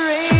Rain.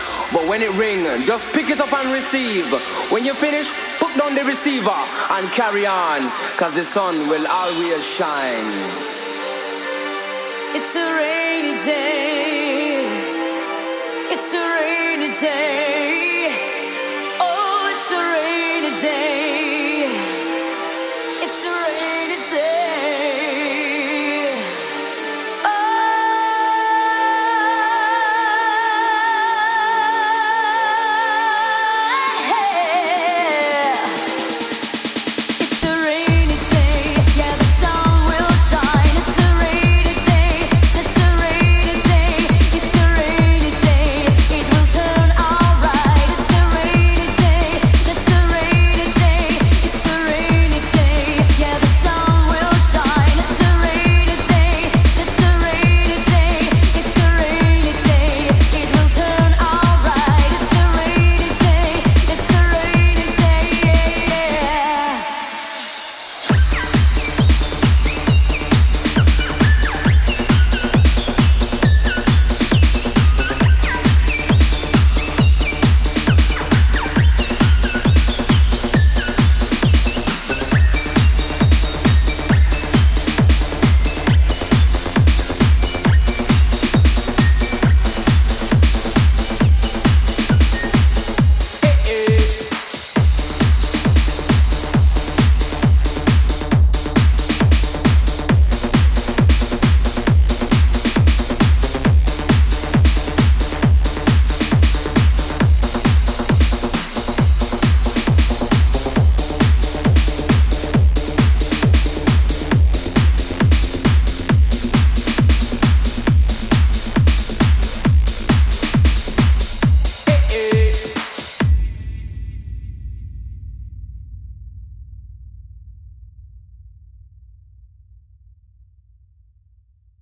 But when it ring, just pick it up and receive. When you finish, put down the receiver and carry on, cause the sun will always shine. It's a rainy day. It's a rainy day.